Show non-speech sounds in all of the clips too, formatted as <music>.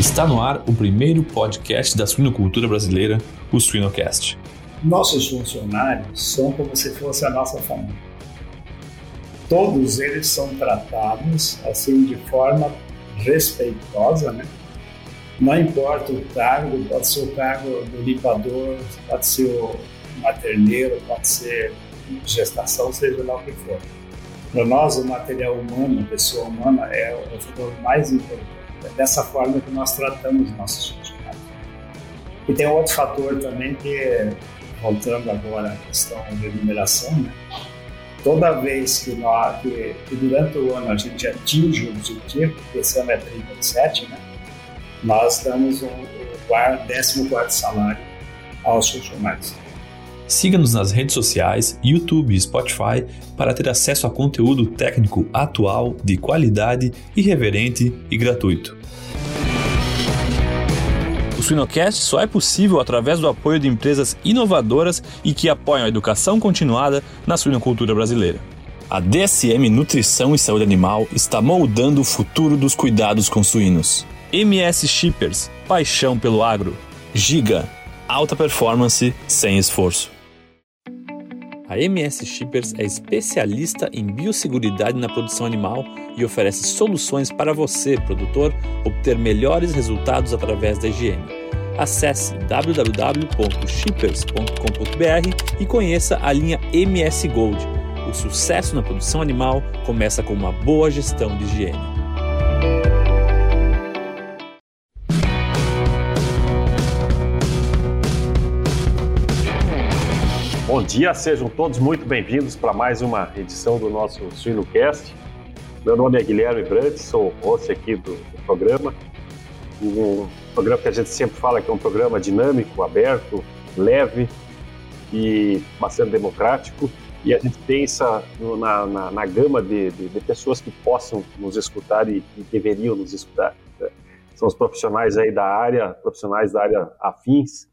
Está no ar o primeiro podcast da suinocultura brasileira, o Suinocast. Nossos funcionários são como se fosse a nossa família. Todos eles são tratados assim de forma respeitosa, né? Não importa o cargo, pode ser o cargo do limpador, pode ser o materneiro, pode ser gestação, seja lá o que for. Para nós, o material humano, a pessoa humana, é o fator mais importante. Dessa forma que nós tratamos nossos funcionários. E tem outro fator também que, voltando agora à questão de numeração, né? toda vez que, nós, que, que, durante o ano a gente atinge o objetivo, esse ano é 37, né? nós damos o, o 14 salário aos funcionários. Siga-nos nas redes sociais, YouTube e Spotify para ter acesso a conteúdo técnico atual, de qualidade, irreverente e gratuito. O Suinocast só é possível através do apoio de empresas inovadoras e que apoiam a educação continuada na suinocultura brasileira. A DSM Nutrição e Saúde Animal está moldando o futuro dos cuidados com suínos. MS Shippers, paixão pelo agro. Giga, alta performance sem esforço. A MS Shippers é especialista em biosseguridade na produção animal e oferece soluções para você, produtor, obter melhores resultados através da higiene. Acesse www.shippers.com.br e conheça a linha MS Gold. O sucesso na produção animal começa com uma boa gestão de higiene. Bom dia, sejam todos muito bem-vindos para mais uma edição do nosso SuinoCast. Meu nome é Guilherme Brandt, sou host aqui do, do, programa. Um programa que a gente sempre fala que é um programa dinâmico, aberto, leve e bastante democrático. E a gente pensa na, na, na gama de, de, de, pessoas que possam nos escutar e, e deveriam nos escutar. São os profissionais aí da área, profissionais da área afins,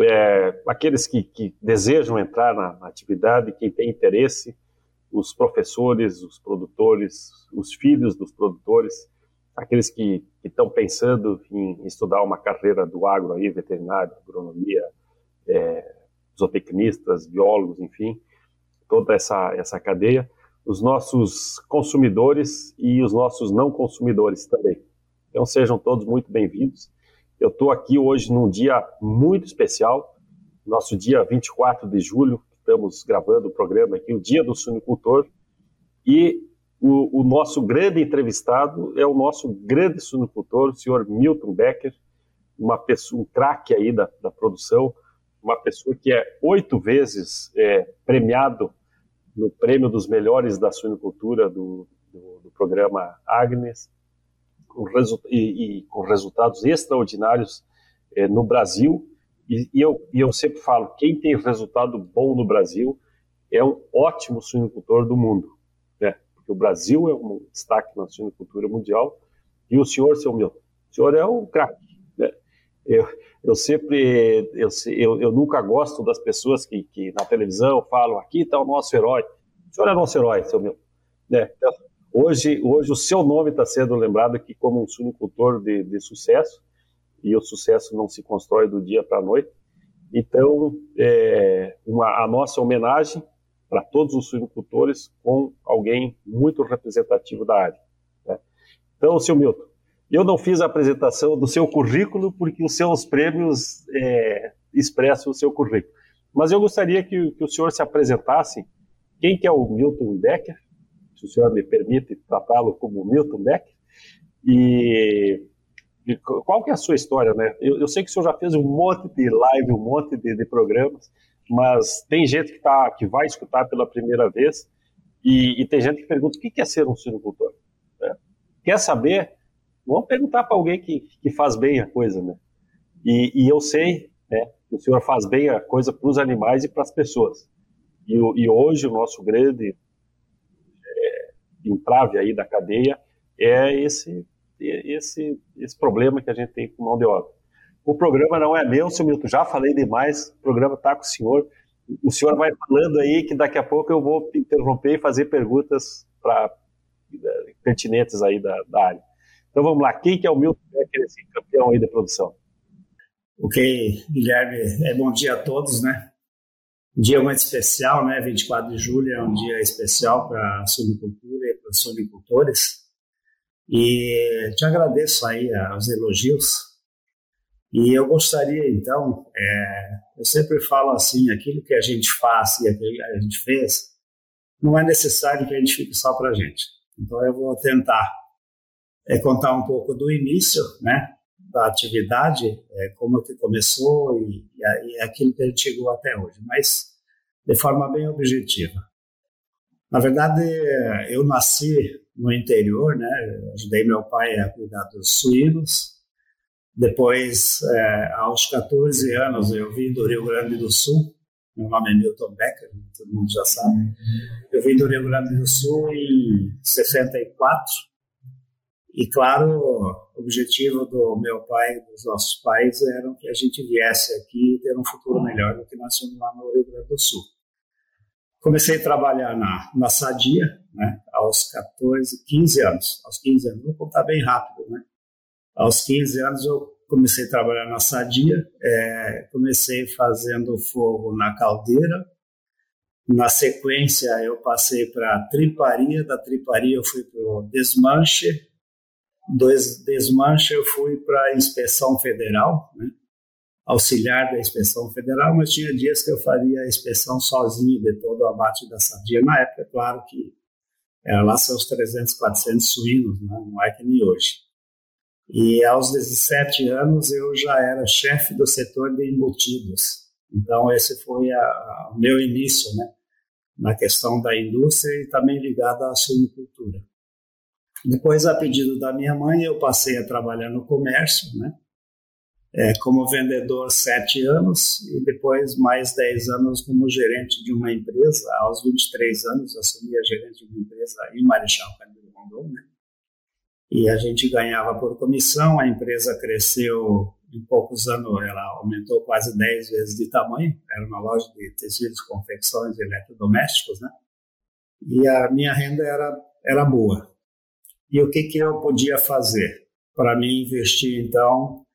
é, aqueles que, que, desejam entrar na, na, atividade, quem tem interesse, os professores, os produtores, os filhos dos produtores, aqueles que estão pensando em estudar uma carreira do agro aí, veterinário, agronomia, é, zootecnistas, biólogos, enfim, toda essa, essa cadeia, os nossos consumidores e os nossos não consumidores também. Então sejam todos muito bem-vindos. Eu estou aqui hoje num dia muito especial, nosso dia 24 de julho, estamos gravando o programa aqui, o Dia do Suinicultor, e o, o, nosso grande entrevistado é o nosso grande suinicultor, o senhor Milton Becker, uma pessoa, um craque aí da, da produção, uma pessoa que é oito vezes é, premiado no prêmio dos melhores da suinicultura do, do, do programa Agnes, com e, e, com resultados extraordinários é, no Brasil. E, e, eu, e eu sempre falo, quem tem resultado bom no Brasil é um ótimo suinocultor do mundo, né? Porque o Brasil é um destaque na suinocultura mundial e o senhor, seu Milton, o senhor é um craque, né? Eu, eu sempre, eu, eu, eu, nunca gosto das pessoas que, que na televisão falam, aqui está o nosso herói. O senhor é nosso herói, seu Milton. Né? Hoje, hoje o seu nome está sendo lembrado aqui como um suinocultor de, de sucesso, e o sucesso não se constrói do dia para a noite. Então, é, uma, a nossa homenagem para todos os suinocultores com alguém muito representativo da área. Né? Então, seu Milton, eu não fiz a apresentação do seu currículo porque os seus prêmios é, expressam o seu currículo. Mas eu gostaria que, que o senhor se apresentasse. Quem que é o Milton Becker? Se o senhor me permite tratá-lo como Milton Beck. E, e, qual que é a sua história, né? Eu, eu, sei que o senhor já fez um monte de live, um monte de, de programas, mas tem gente que, tá, que vai escutar pela primeira vez e, e tem gente que pergunta o que é ser um suinocultor. Né? Quer saber? Vamos perguntar para alguém que, que faz bem a coisa, né? E, e eu sei né, que o senhor faz bem a coisa para os animais e para as pessoas. E, e, hoje o nosso grande entrave aí da cadeia é esse, esse, esse problema que a gente tem com mão de obra. O programa não é meu, seu Milton, já falei demais, o programa está com o senhor. O senhor vai falando aí que daqui a pouco eu vou interromper e fazer perguntas para pertinentes aí da, da área. Então vamos lá, quem que é o Milton Becker, esse campeão aí da produção? Ok, Guilherme, é bom dia a todos, né? Um dia muito especial, né? 24 de julho é um dia especial para a e para os suinicultores. E te agradeço aí os elogios. E eu gostaria, então, é, eu sempre falo assim, aquilo que a gente faz e aquilo que a gente fez, não é necessário que a gente fique só para a gente. Então eu vou tentar é, contar um pouco do início, né, da atividade, é, como que começou e, e, aquilo que a gente chegou até hoje, mas de forma bem objetiva. Na verdade, eu nasci no interior, né, ajudei meu pai a cuidar dos suínos. Depois, é, aos 14 anos, eu vim do Rio Grande do Sul. Meu nome é Milton Becker, todo mundo já sabe. Eu vim do Rio Grande do Sul em 64 e, claro, o objetivo do meu pai e dos nossos pais era que a gente viesse aqui e ter um futuro melhor do que nós tínhamos lá no Rio Grande do Sul. Comecei a trabalhar na, na Sadia, né, aos 14, 15 anos. Aos 15 anos, vou contar bem rápido, né? Aos 15 anos eu comecei a trabalhar na Sadia, é, comecei fazendo fogo na caldeira, na sequência, eu passei para a triparia, da triparia eu fui para o desmanche, do desmanche eu fui para a inspeção federal, né? Auxiliar da inspeção federal, mas tinha dias que eu faria a inspeção sozinho de todo o abate da sadia. Na época, claro que era lá seus 300, 400 suínos, né? não é que nem hoje. E aos 17 anos eu já era chefe do setor de embutidos. Então esse foi o meu início, né, na questão da indústria e também ligado à suinicultura. Depois, a pedido da minha mãe, eu passei a trabalhar no comércio, né? É, como vendedor sete anos e depois mais dez anos como gerente de uma empresa. Aos 23 anos, assumi a gerente de uma empresa em Marechal Cândido Rondon, né? E a gente ganhava por comissão, a empresa cresceu em poucos anos, ela aumentou quase 10 vezes de tamanho, era uma loja de tecidos, confecções e eletrodomésticos, né? E a minha renda era, era boa. E o que, que eu podia fazer? Para mim investir, então,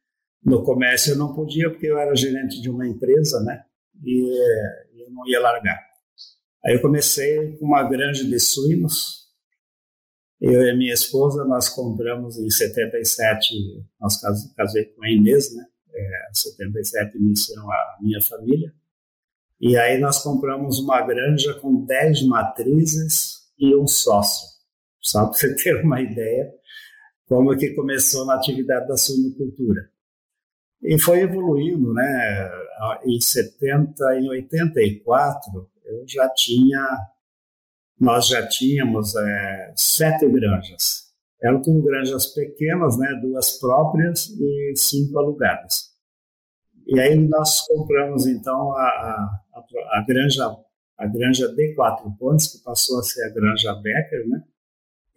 no comércio eu não podia, porque eu era gerente de uma empresa, né? E eu não ia largar. Aí eu comecei com uma granja de suínos. Eu e minha esposa, nós compramos em 77, nós casei com a Inês, né? É, 77 iniciou a minha família. E aí nós compramos uma granja com 10 matrizes e um sócio. Só para você <laughs> ter uma ideia como que começou na atividade da suinocultura. E foi evoluindo, né? Em 70, em 84, eu já tinha, nós já tínhamos é, sete granjas. Eram tudo granjas pequenas, né? Duas próprias e cinco alugadas. E aí nós compramos então a, a, a granja a granja de quatro pontos que passou a ser a granja Becker, né?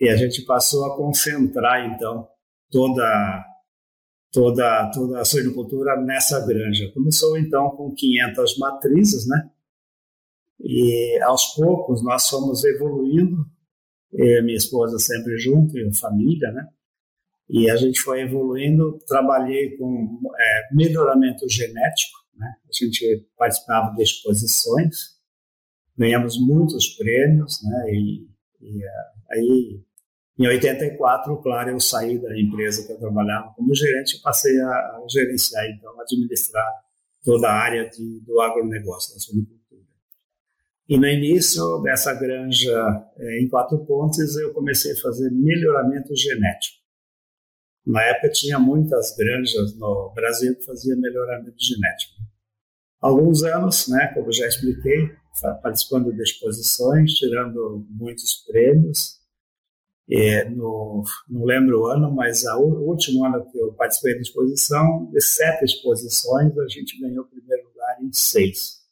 E a gente passou a concentrar, então, toda, toda, toda a suinocultura nessa granja. Começou, então, com 500 matrizes, né? E, aos poucos, nós fomos evoluindo, minha esposa sempre junto, e família, né? E a gente foi evoluindo, trabalhei com é, melhoramento genético, né? A gente participava de exposições, ganhamos muitos prêmios, né? E, e Aí, em 84, claro, eu saí da empresa que eu trabalhava como gerente e passei a, gerenciar, então, administrar toda a área de, do agronegócio, da suinocultura. E no início dessa granja é, em Quatro Pontes, eu comecei a fazer melhoramento genético. Na época tinha muitas granjas no Brasil que faziam melhoramento genético. Alguns anos, né, como já expliquei, participando de exposições, tirando muitos prêmios. É, no, não lembro o ano, mas a, o último ano que eu participei da exposição, de sete exposições, a gente ganhou o primeiro lugar em seis.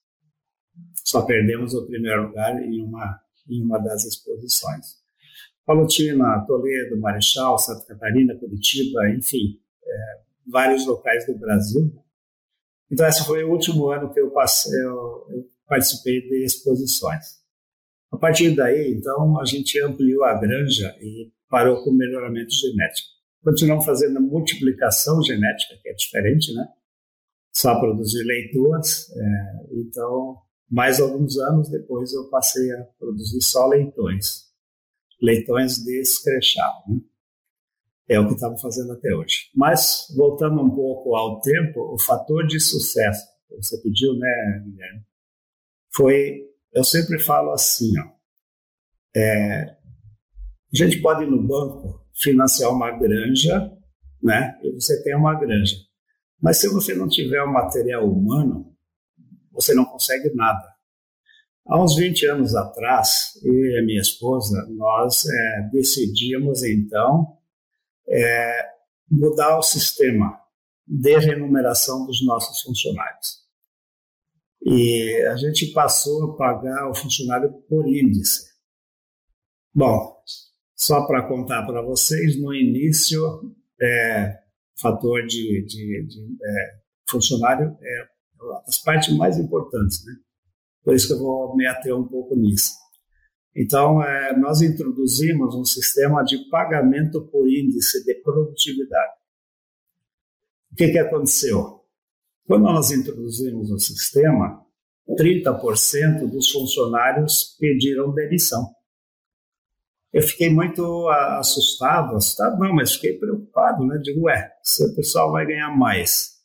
Só perdemos o primeiro lugar em uma, em uma das exposições. Palotina, Toledo, Marechal, Santa Catarina, Curitiba, enfim, é, vários locais do Brasil. Então, esse foi o último ano que eu, passei, eu, eu participei de exposições. A partir daí, então, a gente ampliou a granja e parou com o melhoramento genético. continuamos fazendo multiplicação genética, que é diferente, né? Só produzir leitoas. É, então, mais alguns anos depois eu passei a produzir só leitões. Leitões descrechados, né? É o que estamos fazendo até hoje. Mas, voltando um pouco ao tempo, o fator de sucesso, que você pediu, né, Guilherme? Foi, eu sempre falo assim, ó, é, a gente pode ir no banco financiar uma granja, né? E você tem uma granja. Mas se você não tiver o material humano, você não consegue nada. Há uns 20 anos atrás, eu e a minha esposa, nós é, decidimos então é, mudar o sistema de remuneração dos nossos funcionários. E a gente passou a pagar o funcionário por índice. Bom, só para contar para vocês, no início, é, fator de, de, de é, funcionário é as partes mais importantes, né? Por isso que eu vou me ater um pouco nisso. Então, é, nós introduzimos um sistema de pagamento por índice de produtividade. O que, que aconteceu? Quando nós introduzimos o sistema, 30% dos funcionários pediram demissão. Eu fiquei muito assustado, assustado não, mas fiquei preocupado, né? Digo, ué, o pessoal vai ganhar mais,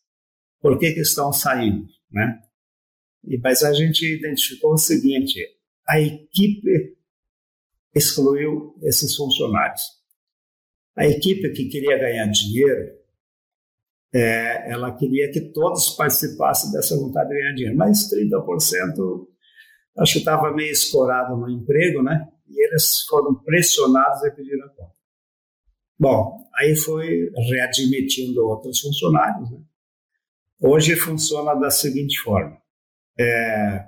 por que, que estão saindo, né? E, mas a gente identificou o seguinte, a equipe excluiu esses funcionários. A equipe que queria ganhar dinheiro, é, ela queria que todos participassem dessa vontade de ganhar dinheiro, mas 30% acho que estava meio escorado no emprego, né? E eles foram pressionados a pedir a conta. Bom, aí foi readmitindo outros funcionários. Né? Hoje funciona da seguinte forma: é,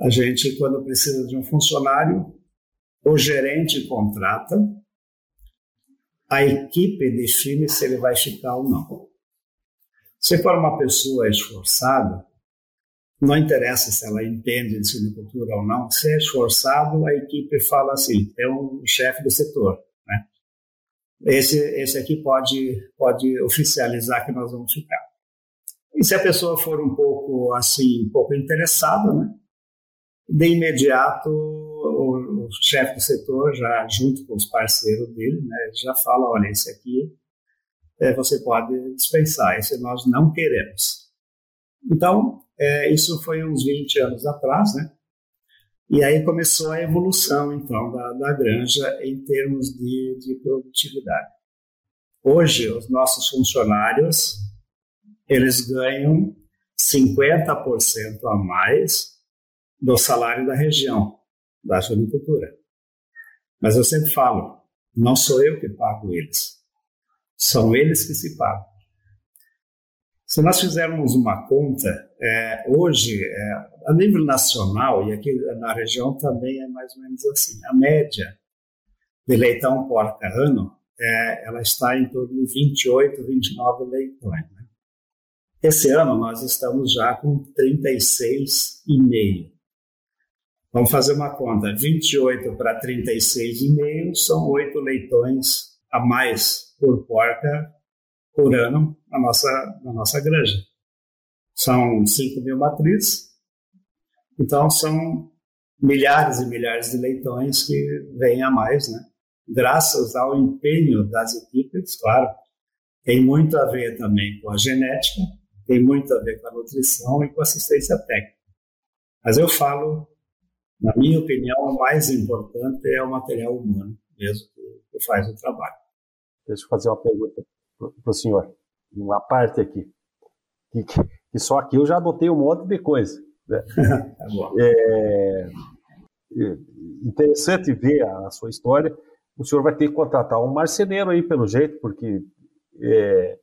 a gente, quando precisa de um funcionário, o gerente contrata, a equipe define se ele vai ficar ou não. Se for uma pessoa esforçada, não interessa se ela entende de silvicultura ou não, se é esforçado, a equipe fala assim, é um chefe do setor, né? Esse, esse aqui pode, pode oficializar que nós vamos ficar. E se a pessoa for um pouco assim, um pouco interessada, né? De imediato, o, chefe do setor, já junto com os parceiros dele, né, já fala, olha, esse aqui é, você pode dispensar, esse nós não queremos. Então, é, isso foi uns 20 anos atrás, né? E aí começou a evolução, então, da, da granja em termos de, de produtividade. Hoje, os nossos funcionários, eles ganham 50% a mais do salário da região, da agricultura. Mas eu sempre falo, não sou eu que pago eles, são eles que se pagam. Se nós fizermos uma conta, é, hoje, é, a nível nacional, e aqui na região também é mais ou menos assim, a média de leitão por ano, é, ela está em torno de 28, 29 leitões. Né? Esse ano nós estamos já com 36,5. Vamos fazer uma conta, 28 para 36,5 são 8 leitões a mais por porca por ano na nossa, na nossa granja. São 5 mil matrizes, então são milhares e milhares de leitões que vêm a mais, né? Graças ao empenho das equipes, claro, tem muito a ver também com a genética, tem muito a ver com a nutrição e com a assistência técnica. Mas eu falo, na minha opinião, o mais importante é o material humano mesmo que faz o trabalho. Deixa eu fazer uma pergunta para o senhor, uma parte aqui, que, que, só aqui eu já anotei um monte de coisa. Né? <laughs> Tá é, é, interessante ver a, a, sua história. O senhor vai ter que contratar um marceneiro aí, pelo jeito, porque é,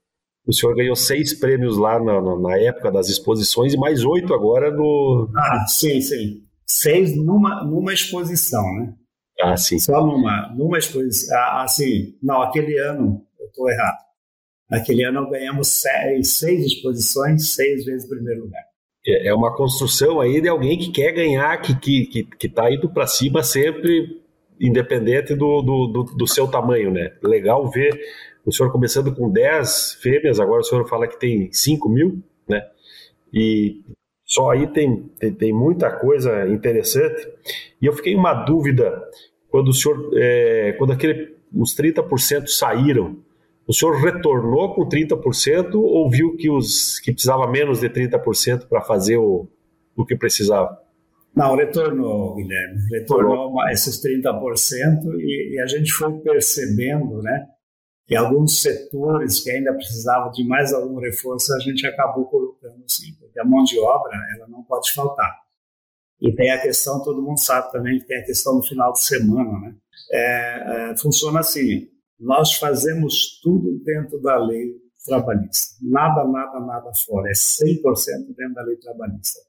o senhor ganhou seis prêmios lá na, na, época das exposições e mais oito agora no. Ah, sim, sim. Seis numa, numa exposição, né? Ah, sim. Só numa, numa exposição. Assim, não, aquele ano eu estou errado. Naquele ano ganhamos seis, seis exposições, seis vezes primeiro lugar. É, é uma construção aí de alguém que quer ganhar, que está que, que, que tá indo para cima sempre, independente do, do, do, do, seu tamanho, né? Legal ver o senhor começando com 10 fêmeas, agora o senhor fala que tem 5 mil, né? E só aí tem, tem, tem, muita coisa interessante. E eu fiquei uma dúvida quando o senhor, é, quando aquele, os 30% saíram, o senhor retornou com 30% ou viu que, os, que precisava menos de 30% para fazer o, o que precisava? Não, retornou, Guilherme. Retornou esses 30% e, e a gente foi percebendo, né? que alguns setores que ainda precisavam de mais algum reforço a gente acabou porque a mão de obra ela não pode faltar. E tem a questão, todo mundo sabe também que tem a questão do final de semana, né? É, é, funciona assim, nós fazemos tudo dentro da lei trabalhista, nada, nada, nada fora, é 100% dentro da lei trabalhista.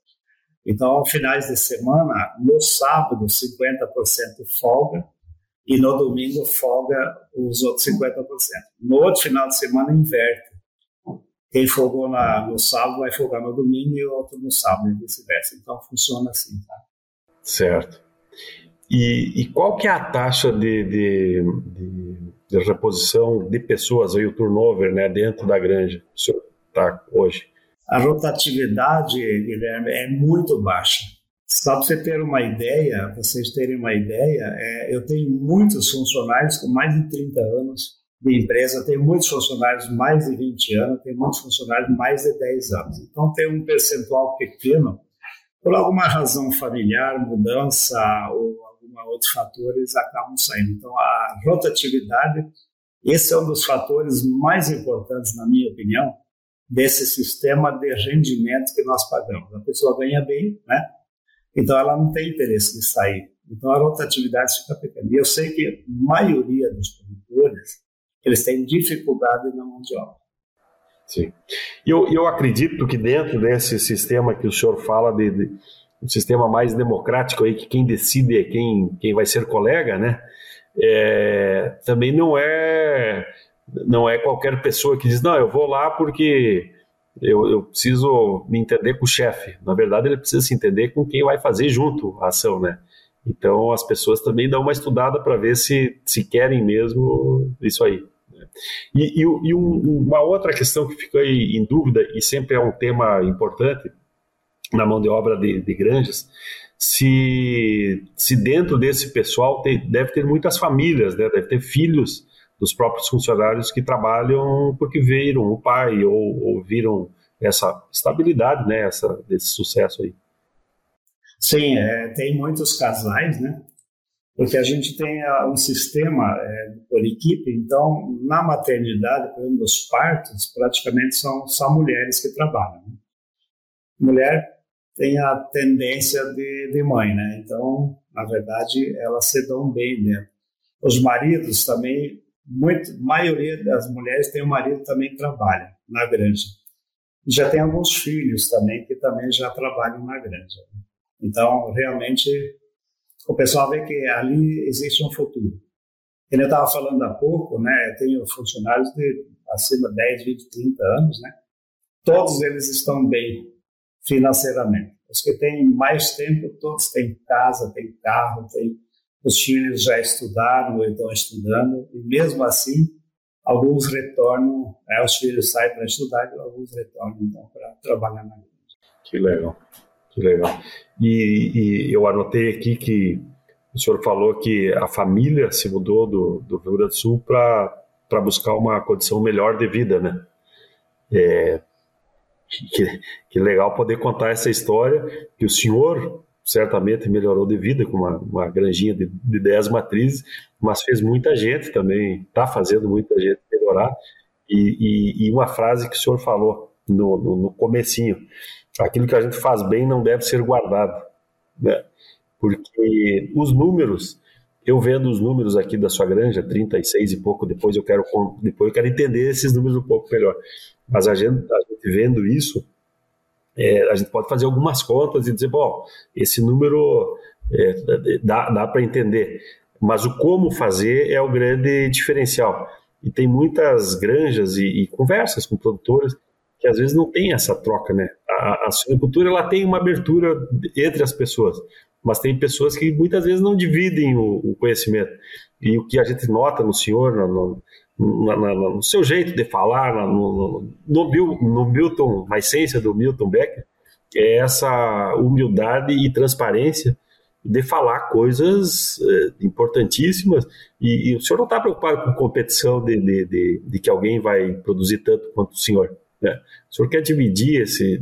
Então, aos finais de semana, no sábado, 50% folga, e no domingo folga os outros 50%. No outro final de semana inverte. Quem folgou na, no sábado vai folgar no domingo e o outro no sábado e vice-versa. Então funciona assim, tá? Certo. E, e, qual que é a taxa de, de, de, de, reposição de pessoas aí, o turnover, né, dentro da granja? O senhor está hoje? A rotatividade, Guilherme, é muito baixa. Só para você ter uma ideia, vocês terem uma ideia, é, eu tenho muitos funcionários com mais de 30 anos de empresa, tenho muitos funcionários mais de 20 anos, tenho muitos funcionários mais de 10 anos. Então tem um percentual pequeno, por alguma razão familiar, mudança ou alguma outros fatores acabam saindo. Então a rotatividade, esse é um dos fatores mais importantes, na minha opinião, desse sistema de rendimento que nós pagamos. A pessoa ganha bem, né? Então, ela não tem interesse de sair. Então, a rotatividade fica pequena. E eu sei que a maioria dos produtores, eles têm dificuldade na mão de obra. Sim. E eu, eu acredito que dentro desse sistema que o senhor fala, de, de um sistema mais democrático aí, que quem decide é quem, quem vai ser colega, né? É, também não é não é qualquer pessoa que diz, não, eu vou lá porque eu, eu preciso me entender com o chefe. Na verdade, ele precisa se entender com quem vai fazer junto a ação, né? Então, as pessoas também dão uma estudada para ver se, se querem mesmo isso aí. E, e, e um, uma outra questão que fica em dúvida, e sempre é um tema importante na mão de obra de, de granjas, se, se dentro desse pessoal tem, deve ter muitas famílias, né? deve ter filhos dos próprios funcionários que trabalham porque viram o pai ou, ou viram essa estabilidade, né, essa, desse sucesso aí. Sim, é, tem muitos casais, né? Porque a gente tem uh, um sistema é, por equipe, então na maternidade, por exemplo, nos partos, praticamente são só mulheres que trabalham. Né? Mulher tem a tendência de, de mãe, né? Então, na verdade, elas se dão bem dentro. Os maridos também muito, maioria das mulheres tem um marido que também trabalha na granja. Já tem alguns filhos também que também já trabalham na granja. Então, realmente, o pessoal vê que ali existe um futuro. Ele estava falando há pouco, né? Eu tenho funcionários de acima de 10, 20, 30 anos, né? Todos eles estão bem financeiramente. Os que têm mais tempo, todos têm casa, têm carro, têm os filhos já estudaram ou estão estudando, e mesmo assim, alguns retornam, né, os filhos saem para estudar e alguns retornam então, para trabalhar na igreja. Que legal, que legal. E, e, eu anotei aqui que o senhor falou que a família se mudou do, do Rio Grande do Sul para buscar uma condição melhor de vida, né? É, que, que legal poder contar essa história, que o senhor certamente melhorou de vida com uma, uma granjinha de, de 10 matrizes, mas fez muita gente também, está fazendo muita gente melhorar. E, e, e, uma frase que o senhor falou no, no, no comecinho, aquilo que a gente faz bem não deve ser guardado, né? porque os números, eu vendo os números aqui da sua granja, 36 e pouco, depois eu quero, depois eu quero entender esses números um pouco melhor, mas a gente, a gente vendo isso, é, a gente pode fazer algumas contas e dizer, bom, esse número é, dá, dá para entender, mas o como fazer é o grande diferencial. E tem muitas granjas e, e conversas com produtores que às vezes não tem essa troca, né? A, a suinocultura ela tem uma abertura entre as pessoas, mas tem pessoas que muitas vezes não dividem o, o conhecimento. E o que a gente nota no senhor, no, na, na, no seu jeito de falar, no, no, no, no Milton, na essência do Milton Becker, é essa humildade e transparência de falar coisas é, importantíssimas e, e, o senhor não está preocupado com competição de, de, de, de, que alguém vai produzir tanto quanto o senhor. Né? O senhor quer dividir esse,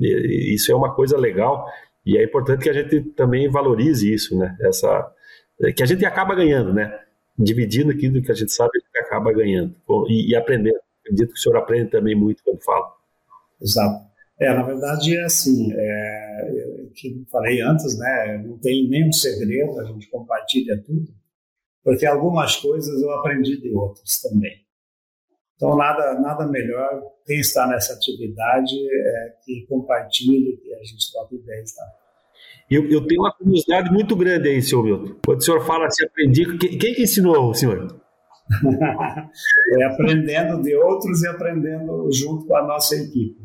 isso é uma coisa legal e é importante que a gente também valorize isso, né? Essa, que a gente acaba ganhando, né? Dividindo aquilo que a gente sabe, a gente acaba ganhando e, e aprendendo. Acredito que o senhor aprende também muito quando fala. Exato. É, na verdade é assim, é, que falei antes, né? Não tem nenhum segredo, a gente compartilha tudo, porque algumas coisas eu aprendi de outros também. Então nada, nada melhor quem está nessa atividade é que compartilhe, que a gente troque ideias, tá? Eu, eu tenho uma curiosidade muito grande aí, senhor Milton. Quando o senhor fala assim, aprendi, quem, quem que ensinou o senhor? <laughs> é aprendendo de outros e aprendendo junto com a nossa equipe.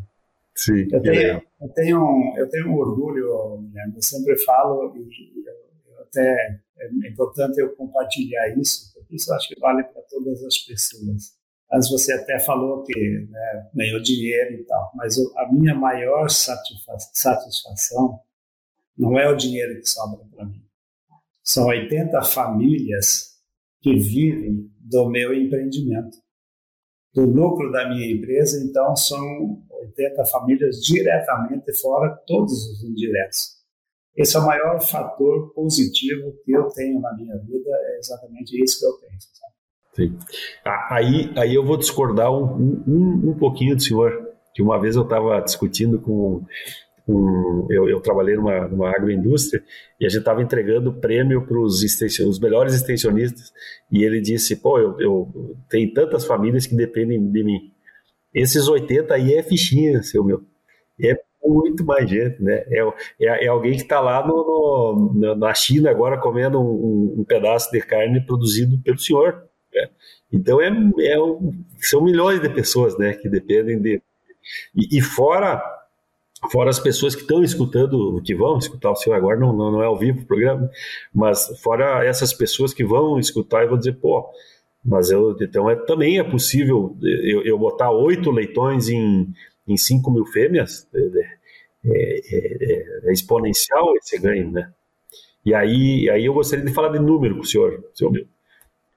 Sim. Eu tenho, eu tenho, um, eu tenho um orgulho, né? eu sempre falo, e eu, até é importante eu compartilhar isso, porque isso eu acho que vale para todas as pessoas. Antes você até falou que né, ganhou dinheiro e tal, mas a minha maior satisfação não é o dinheiro que sobra para mim. São 80 famílias que vivem do meu empreendimento do lucro da minha empresa, então são 80 famílias diretamente, fora todos os indiretos. Esse é o maior fator positivo que eu tenho na minha vida, é exatamente isso que eu penso. Sim. Aí, aí eu vou discordar um, um, um pouquinho do senhor, que uma vez eu estava discutindo com um, eu, eu, trabalhei numa, numa agroindústria e a gente estava entregando prêmio para os os melhores extensionistas e ele disse, pô, eu, eu tenho tantas famílias que dependem de mim. Esses 80 aí é fichinha, seu meu. É muito mais gente, né? É, é, é alguém que está lá no, no, na China agora comendo um, um, pedaço de carne produzido pelo senhor. Né? Então é, é são milhões de pessoas, né, que dependem de e, e fora fora as pessoas que estão escutando, que vão escutar o senhor agora, não, não, não, é ao vivo o programa, mas fora essas pessoas que vão escutar e vão dizer, pô, mas eu, então é, também é possível eu, eu botar oito leitões em, em mil fêmeas, é, é, é, é, exponencial esse ganho, né? E aí, aí eu gostaria de falar de número com o senhor, senhor meu.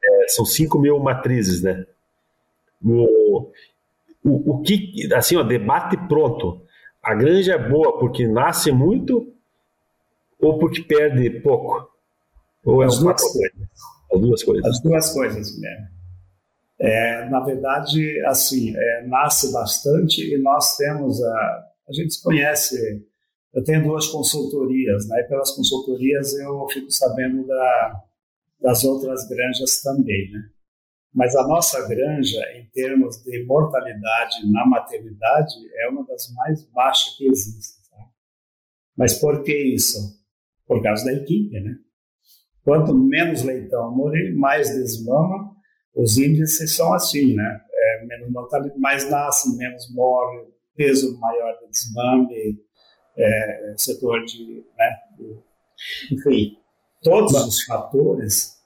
É, são cinco mil matrizes, né? O, o, o que, assim, ó, debate pronto a granja é boa porque nasce muito ou porque perde pouco? Ou é As duas coisas. As duas coisas. As duas coisas, Guilherme. É, na verdade, assim, é, nasce bastante e nós temos a, a gente conhece, eu tenho duas consultorias, né? E pelas consultorias eu fico sabendo da, das outras granjas também, né? Mas a nossa granja, em termos de mortalidade na maternidade, é uma das mais baixas que existe. Tá? Mas por que isso? Por causa da equipe, né? Quanto menos leitão morrer, mais desmama. Os índices são assim, né? É, menos mortalidade, mais nasce, menos morre, peso maior de desmame, é, setor de, né? Enfim, todos os fatores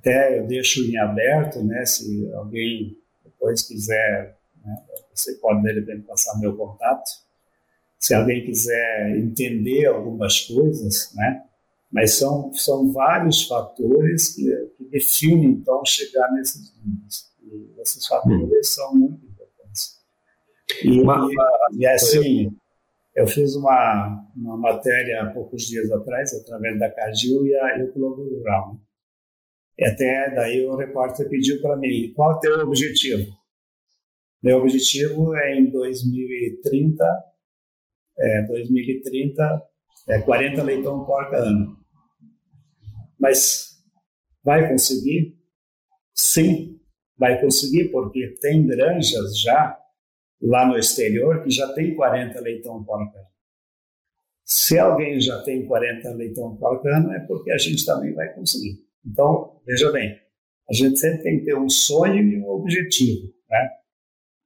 até eu deixo em aberto, né, se alguém depois quiser, né, você pode de repente passar meu contato, se alguém quiser entender algumas coisas, né, mas são, são vários fatores que, que definem, então, chegar nesses números. E esses fatores hum. são muito importantes. E, Mas, e, e assim, eu fiz uma, uma matéria há poucos dias atrás, através da Cagil e, e o Globo Rural, né? E até daí o repórter pediu para mim, qual é o teu objetivo? Meu objetivo é em 2030, é, 2030, é 40 leitão por ano. Mas vai conseguir? Sim, vai conseguir, porque tem granjas já lá no exterior que já tem 40 leitão por ano. Se alguém já tem 40 leitão por ano, é porque a gente também vai conseguir. Então, veja bem, a gente sempre tem que ter um sonho e um objetivo. Né?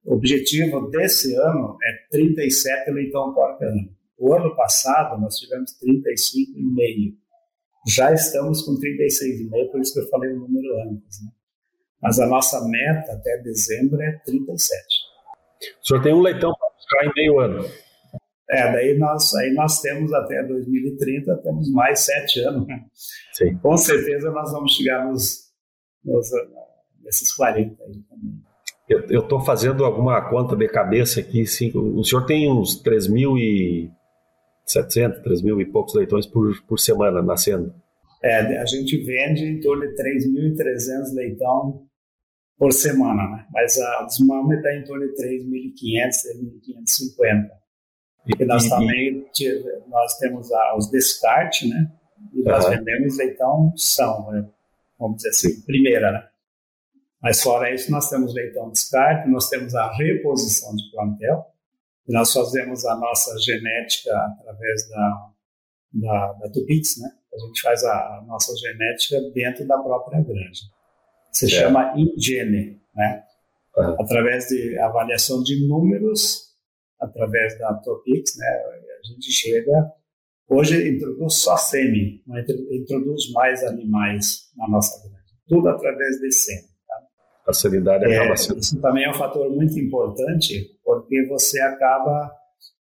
O objetivo desse ano é 37 leitão por ano. O ano passado nós tivemos 35,5. Já estamos com 36,5, por isso que eu falei o número antes. Né? Mas a nossa meta até dezembro é 37. O senhor tem um leitão para buscar em meio ano. É, daí nós, aí nós temos até 2030, temos mais sete anos. Né? Sim. Com certeza nós vamos chegar nos, nos nesses 40 aí também. Eu estou fazendo alguma conta de cabeça aqui. Sim, o senhor tem uns 3.700, 3 mil e poucos leitões por, por semana nascendo. É, a gente vende em torno de 3.300 leitão por semana, né? mas a desmame está em torno de 3.500, 3.550. E, nós e, também nós temos os descarte, né? E nós vendemos leitão são, né? vamos dizer assim, primeira, né? Mas fora isso, nós temos leitão descarte, nós temos a reposição de plantel, e nós fazemos a nossa genética através da, da, da Tupix, né? A gente faz a, a, nossa genética dentro da própria granja. Se é. chama Ingene, né? Uhum. Através de avaliação de números através da Topix, né, a gente chega. Hoje introduz só semi, não introduz mais animais na nossa granja. Tudo através de semi. Tá? A sanidade é, acaba sendo. Isso também é um fator muito importante, porque você acaba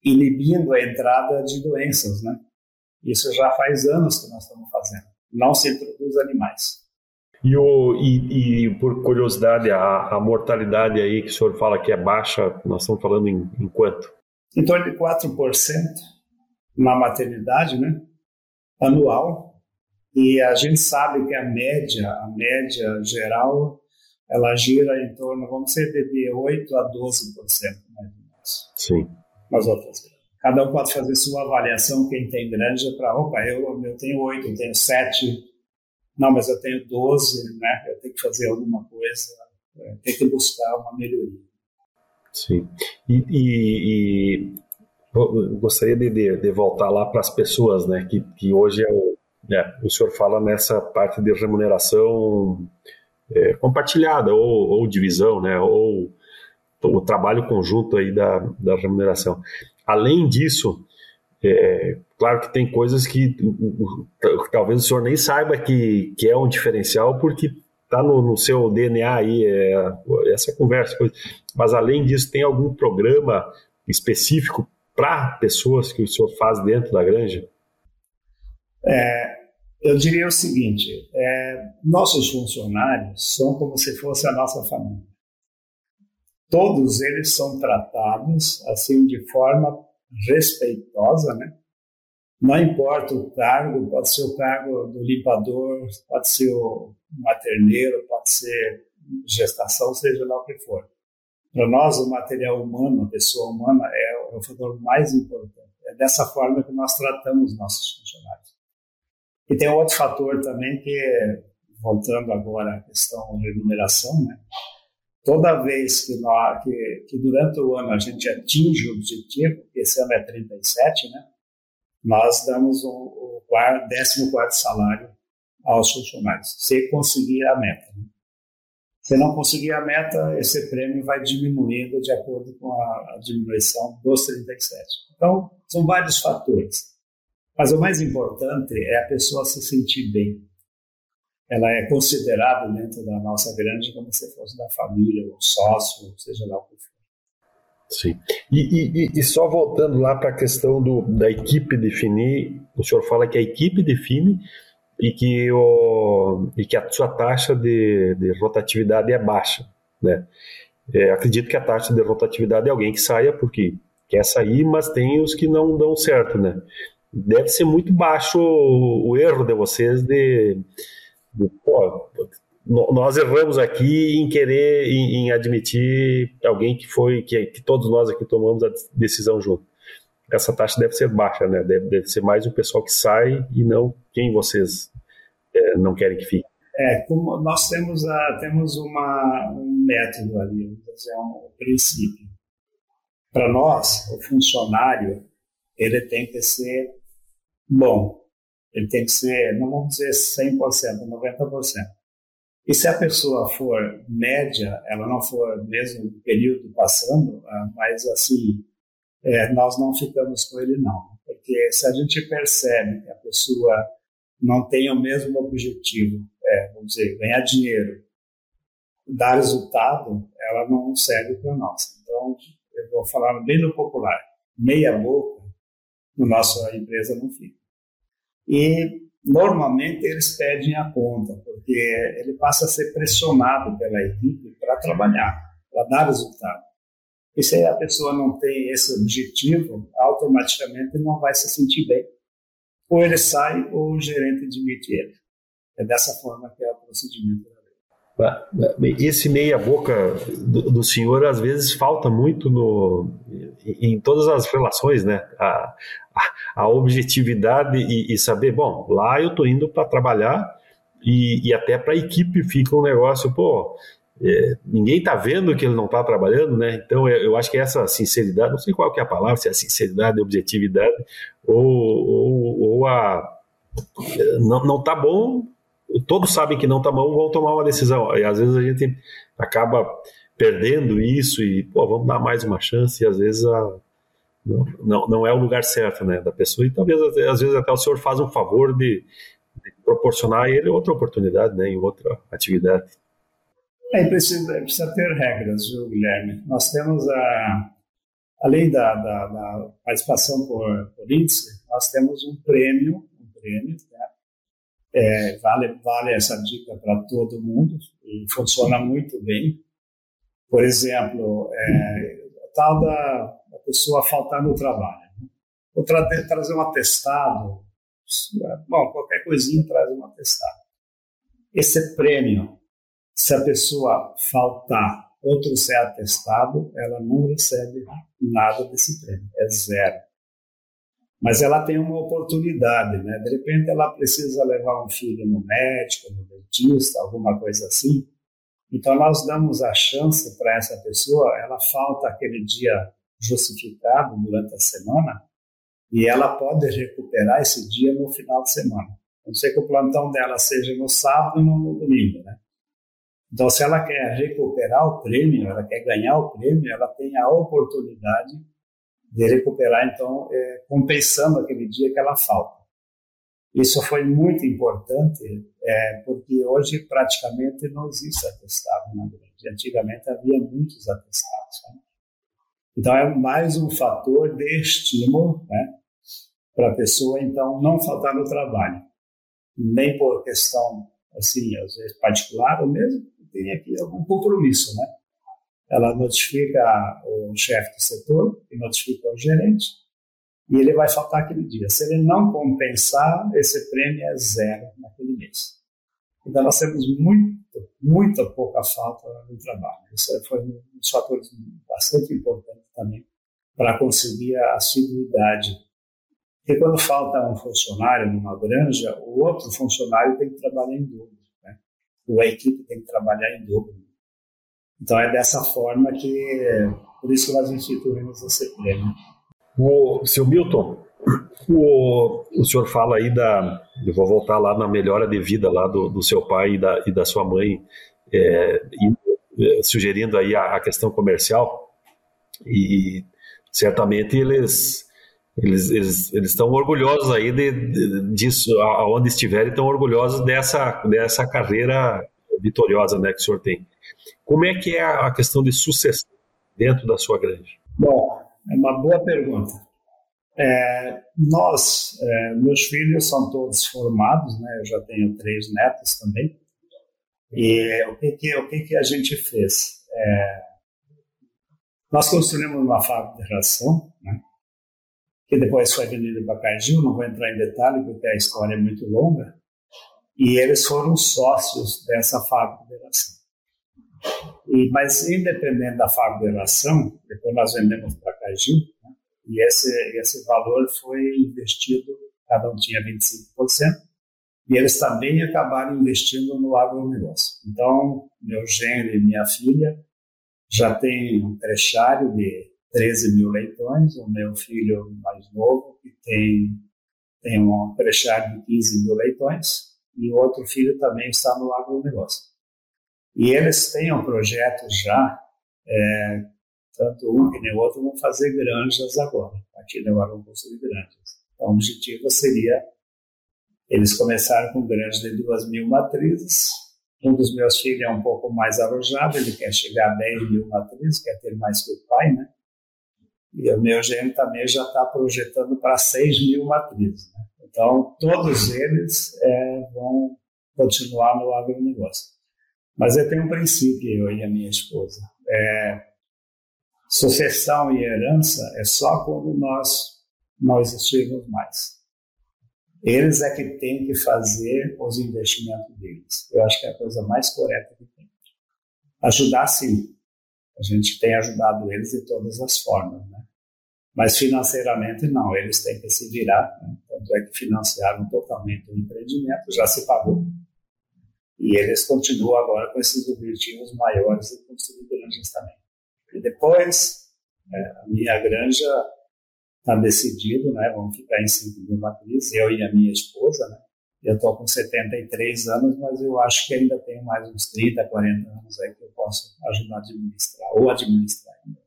inibindo a entrada de doenças, né? Isso já faz anos que nós estamos fazendo. Não se introduz animais. E, o, e, e, por curiosidade, a, a, mortalidade aí que o senhor fala que é baixa, nós estamos falando em, em quanto? Em torno de 4% na maternidade, né? Anual. E a gente sabe que a média, a média geral, ela gira em torno, vamos dizer, de 8 a 12%, mais ou menos. Sim. Nas outras. Cada um pode fazer sua avaliação, quem tem granja, para, opa, eu, eu tenho 8, eu tenho 7, não, mas eu tenho 12, né? Eu tenho que fazer alguma coisa, é, tem que buscar uma melhoria. Sim. E, e, e gostaria de, de, de, voltar lá para as pessoas, né? Que, que hoje é o, é, o senhor fala nessa parte de remuneração é, compartilhada ou, ou, divisão, né? Ou o trabalho conjunto aí da, da remuneração. Além disso, é, claro que tem coisas que talvez o senhor nem saiba que, que é um diferencial, porque está no, no, seu DNA aí, é, essa conversa. Mas além disso, tem algum programa específico para pessoas que o senhor faz dentro da granja? É, eu diria o seguinte: é, nossos funcionários são como se fosse a nossa família. Todos eles são tratados assim de forma respeitosa, né? Não importa o cargo, pode ser o cargo do limpador, pode ser o materneiro, pode ser gestação, seja lá o que for. Para nós, o material humano, a pessoa humana, é, é o fator mais importante. É dessa forma que nós tratamos nossos funcionários. E tem outro fator também que, voltando agora à questão de remuneração, né? Toda vez que, nós, que, que, durante o ano a gente atinge o objetivo, esse ano é 37, né? nós damos o, o 14 salário aos funcionários, se conseguir a meta. Né? Se não conseguir a meta, esse prêmio vai diminuindo de acordo com a, a diminuição dos 37. Então, são vários fatores. Mas o mais importante é a pessoa se sentir bem ela é considerada dentro da nossa grande como se fosse da família, ou sócio, ou seja lá o que for. Sim. E, e, e só voltando lá para a questão do, da equipe definir, o senhor fala que a equipe define e que, o, e que a sua taxa de, de rotatividade é baixa. Né? É, acredito que a taxa de rotatividade é alguém que saia porque quer sair, mas tem os que não dão certo. Né? Deve ser muito baixo o, o erro de vocês de pô, nós erramos aqui em querer, em, em admitir alguém que foi, que, que, todos nós aqui tomamos a decisão junto. Essa taxa deve ser baixa, né? Deve, deve ser mais o pessoal que sai e não quem vocês é, não querem que fique. É, como nós temos, a, temos uma, um método ali, é um princípio. Para nós, o funcionário, ele tem que ser bom, ele tem que ser, não vamos dizer 100%, 90%. E se a pessoa for média, ela não for mesmo período passando, ah, mas assim, é, nós não ficamos com ele não. Porque se a gente percebe que a pessoa não tem o mesmo objetivo, é, vamos dizer, ganhar dinheiro, dá resultado, ela não serve para nós. Então, eu vou falar bem no popular, meia boca, no nossa empresa não fica. E normalmente eles pedem a conta, porque ele passa a ser pressionado pela equipe para trabalhar, para dar resultado. E se a pessoa não tem esse objetivo, automaticamente não vai se sentir bem. Ou ele sai ou o gerente demite ele. É dessa forma que é o procedimento esse meia boca do, do, senhor às vezes falta muito no, em, todas as relações, né? A, a, a objetividade e, e, saber, bom, lá eu estou indo para trabalhar e, e até para a equipe fica um negócio, pô, é, ninguém está vendo que ele não está trabalhando, né? Então eu, eu, acho que essa sinceridade, não sei qual que é a palavra, se é sinceridade, objetividade ou, ou, ou a não, não tá bom todos sabem que não tá bom, vão tomar uma decisão. E às vezes a gente acaba perdendo isso e, pô, vamos dar mais uma chance e às vezes a, não, não, não é o lugar certo, né, da pessoa. E talvez, às vezes, até o senhor faz um favor de, de proporcionar a ele outra oportunidade, né, em outra atividade. É, precisa, precisa ter regras, viu, Guilherme? Nós temos a, além da, da, da participação por, por índice, nós temos um prêmio, um prêmio, né, é, vale, vale essa dica para todo mundo e funciona muito bem. Por exemplo, é, tal da, pessoa faltar no trabalho. Né? Ou tra trazer um atestado, bom, qualquer coisinha traz um atestado. Esse prêmio, se a pessoa faltar ou trouxer atestado, ela não recebe nada desse prêmio, é zero mas ela tem uma oportunidade, né? De repente ela precisa levar um filho no médico, no dentista, alguma coisa assim. Então nós damos a chance para essa pessoa, ela falta aquele dia justificado durante a semana e ela pode recuperar esse dia no final de semana. A não ser que o plantão dela seja no sábado e no domingo, né? Então, se ela quer recuperar o prêmio, ela quer ganhar o prêmio, ela tem a oportunidade de recuperar, então, é, compensando aquele dia que ela falta. Isso foi muito importante, é, porque hoje praticamente não existe atestado na grande. Antigamente havia muitos atestados. Né? Então é mais um fator de estímulo né, para a pessoa, então, não faltar no trabalho. Nem por questão, assim, às vezes particular, ou mesmo tem aqui algum compromisso, né? Ela notifica o chefe do setor e notifica o gerente e ele vai faltar aquele dia. Se ele não compensar, esse prêmio é zero naquele mês. Então nós temos muito, muita pouca falta no trabalho. Isso foi um dos fatores bastante importantes também para conseguir a assiduidade. Porque quando falta um funcionário numa granja, o outro funcionário tem que trabalhar em dobro. Né? Ou a equipe tem que trabalhar em dobro. Então é dessa forma que, por isso que nós instituímos esse prêmio. O seu Milton, o, o senhor fala aí da, eu vou voltar lá na melhora de vida lá do, do seu pai e da, e da sua mãe, é, e, é, sugerindo aí a, a, questão comercial e certamente eles eles, eles, eles estão orgulhosos aí de, de, disso, aonde estiverem, estão orgulhosos dessa, dessa carreira vitoriosa né, que o senhor tem. Como é que é a questão de sucessão dentro da sua granja? Bom, é uma boa pergunta. É, nós, é, meus filhos são todos formados, né? Eu já tenho três netos também. E o que que, o que, que a gente fez? É, nós construímos uma fábrica de ração, né? que depois foi vendida para Cargill, não vou entrar em detalhe porque a história é muito longa, e eles foram sócios dessa fábrica de ração. E, mas, independente da fabulação, depois nós vendemos para a né? e esse, esse valor foi investido, cada um tinha 25%, e eles também acabaram investindo no agronegócio. Então, meu genro e minha filha já têm um trechário de 13 mil leitões, o meu filho mais novo, que tem, tem um trechário de 15 mil leitões, e o outro filho também está no agronegócio. E eles têm um projeto já, é, tanto um que nem o outro vão fazer granjas agora. Aqui agora vão construir granjas. Então, o objetivo seria, eles começaram com granjas de duas mil matrizes, Um dos meus filhos é um pouco mais arrojado, ele quer chegar a 10 mil matrizes, quer ter mais que o pai, né? E o meu genro também já está projetando para 6 mil matrizes. Né? Então, todos eles é, vão continuar no agronegócio. Mas eu tenho um princípio, eu e a minha esposa. É, sucessão e herança é só quando nós não existirmos mais. Eles é que têm que fazer os investimentos deles. Eu acho que é a coisa mais correta que tem. Ajudar, sim. A gente tem ajudado eles de todas as formas, né? Mas financeiramente, não. Eles têm que se virar. Né? Tanto é que financiaram totalmente o empreendimento, já se pagou. E eles continuam agora com esses objetivos maiores de construir granjas também. E depois, é, a minha granja está decidido, né? Vamos ficar em 5 mil matrizes, eu e a minha esposa, né? Eu estou com 73 anos, mas eu acho que ainda tenho mais uns 30, 40 anos aí que eu posso ajudar a administrar, ou administrar ainda.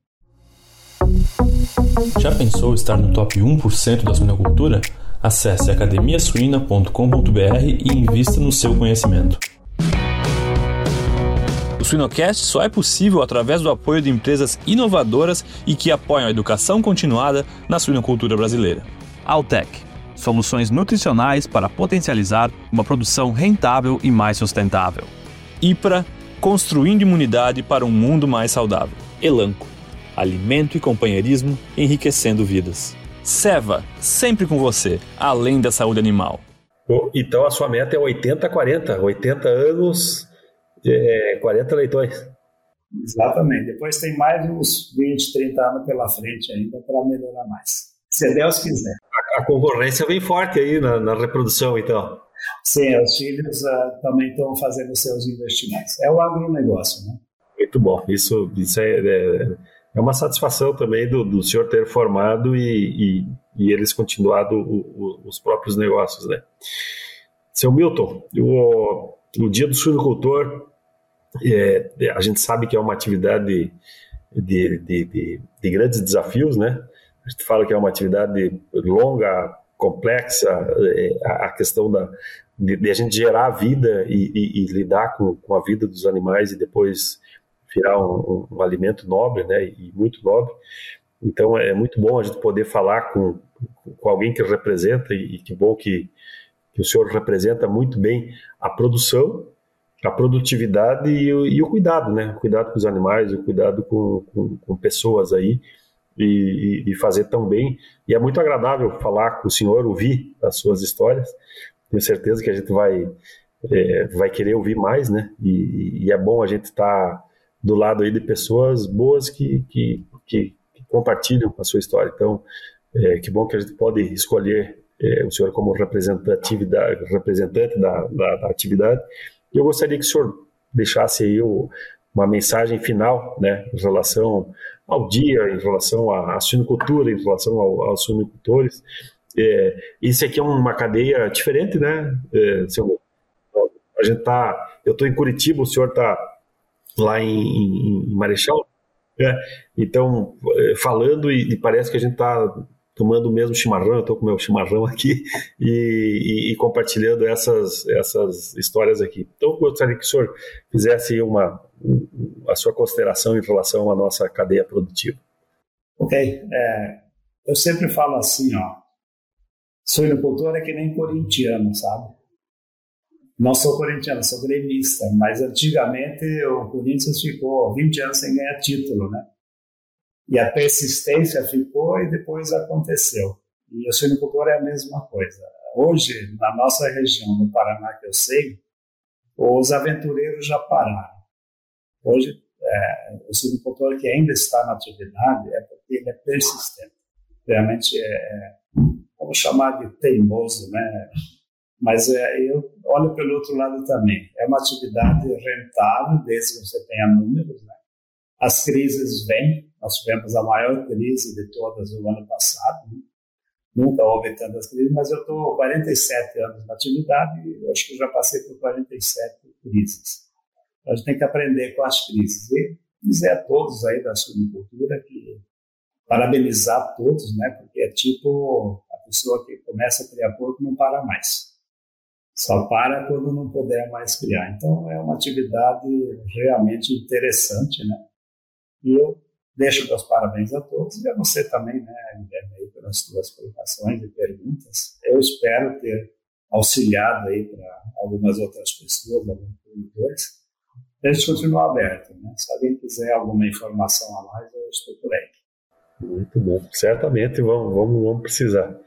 Já pensou estar no top 1% da suinocultura? Acesse academiasuina.com.br e invista no seu conhecimento. O Suinocast só é possível através do apoio de empresas inovadoras e que apoiam a educação continuada na suinocultura brasileira. Altec soluções nutricionais para potencializar uma produção rentável e mais sustentável. IPRA construindo imunidade para um mundo mais saudável. Elanco alimento e companheirismo enriquecendo vidas. Seva, sempre com você, além da saúde animal. Então a sua meta é 80-40, 80 anos, é, 40 leitões. Exatamente. Depois tem mais uns 20, 30 anos pela frente ainda para melhorar mais. Se Deus quiser. A, a concorrência vem forte aí na, na reprodução, então. Sim, os filhos uh, também estão fazendo seus investimentos. É o agronegócio, né? Muito bom. Isso, isso é, é é uma satisfação também do, do senhor ter formado e, e, e eles continuado o, o, os próprios negócios, né? Seu Milton, o, o dia do suinocultor, é, a gente sabe que é uma atividade de, de, de, de, grandes desafios, né? A gente fala que é uma atividade longa, complexa, é, a questão da, de, a gente gerar a vida e, e, e lidar com, com, a vida dos animais e depois virar um, um, um, alimento nobre, né, e muito nobre. Então é muito bom a gente poder falar com, com alguém que representa e que bom que, que o senhor representa muito bem a produção, a produtividade e e o cuidado, né, o cuidado com os animais, o cuidado com, com, com pessoas aí e, e, fazer tão bem. E é muito agradável falar com o senhor, ouvir as suas histórias. Tenho certeza que a gente vai é, vai querer ouvir mais, né? E, e é bom a gente estar tá do lado aí de pessoas boas que, que, que, que compartilham a sua história. Então, é, que bom que a gente pode escolher é, o senhor como representatividade, representante da, da, da, atividade. Eu gostaria que o senhor deixasse aí o, uma mensagem final, né, em relação ao dia, em relação à, à suinocultura, em relação ao, aos suinocultores. É, isso aqui é uma cadeia diferente, né, é, senhor? A gente tá, eu estou em Curitiba, o senhor está lá em, em, em Marechal. É, então, é, falando, e, e, parece que a gente está tomando o mesmo chimarrão, eu estou com o meu chimarrão aqui, <laughs> e, e, e, compartilhando essas, essas histórias aqui. Então, gostaria que o senhor fizesse uma, a sua consideração em relação à nossa cadeia produtiva. Ok. É, eu sempre falo assim, ó, suinocultor é que nem corintiano, sabe? Não sou corintiano, sou gremista, mas antigamente o Corinthians ficou 20 anos sem ganhar título, né? E a persistência ficou e depois aconteceu. E o suinocultor é a mesma coisa. Hoje, na nossa região, no Paraná, que eu sei, os aventureiros já pararam. Hoje, é, o suinocultor que ainda está na atividade é porque ele é persistente. Realmente é, é vamos chamar de teimoso, né? Mas é, eu olho pelo outro lado também. É uma atividade rentável, desde que você tenha números. Né? As crises vêm. Nós tivemos a maior crise de todas o ano passado. Né? Nunca houve tantas crises, mas eu estou 47 anos na atividade e acho que já passei por 47 crises. A gente tem que aprender com as crises. E dizer a todos aí da suinocultura que parabenizar todos, né? Porque é tipo a pessoa que começa a criar porco não para mais. Só para quando não puder mais criar. Então, é uma atividade realmente interessante, né? E eu deixo meus parabéns a todos e a você também, né, Guilherme, pelas suas colocações e perguntas. Eu espero ter auxiliado aí para algumas outras pessoas, alguns produtores. A gente continua aberto, né? Se alguém quiser alguma informação a mais, eu estou por aí. Muito bom. Certamente vamos, vamos, vamos precisar.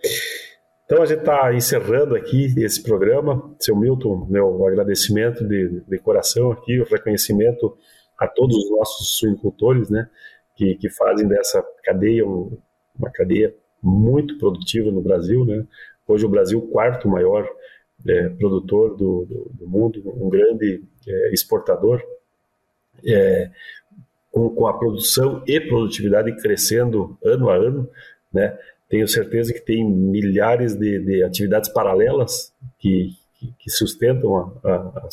Então a gente está encerrando aqui esse programa. Seu Milton, meu agradecimento de, de coração aqui, o reconhecimento a todos os nossos suinicultores, né, que, que fazem dessa cadeia um, uma cadeia muito produtiva no Brasil, né. Hoje o Brasil quarto maior é, produtor do, do, do, mundo, um grande é, exportador, é, com, com, a produção e produtividade crescendo ano a ano, né? Tenho certeza que tem milhares de, de atividades paralelas que, que, sustentam a, a, a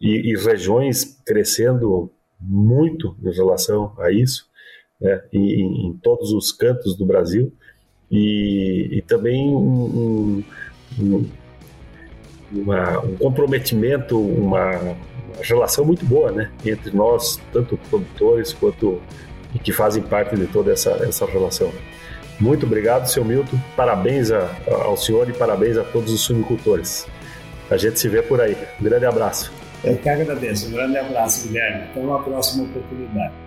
e, e, regiões crescendo muito em relação a isso, né? em, em todos os cantos do Brasil e, e também um, um, uma, um comprometimento, uma, relação muito boa, né, entre nós, tanto produtores quanto que fazem parte de toda essa, essa relação. Muito obrigado, seu Milton. Parabéns a, ao senhor e parabéns a todos os suinicultores. A gente se vê por aí. Um grande abraço. Eu que agradeço. Um grande abraço, Guilherme. Até uma próxima oportunidade.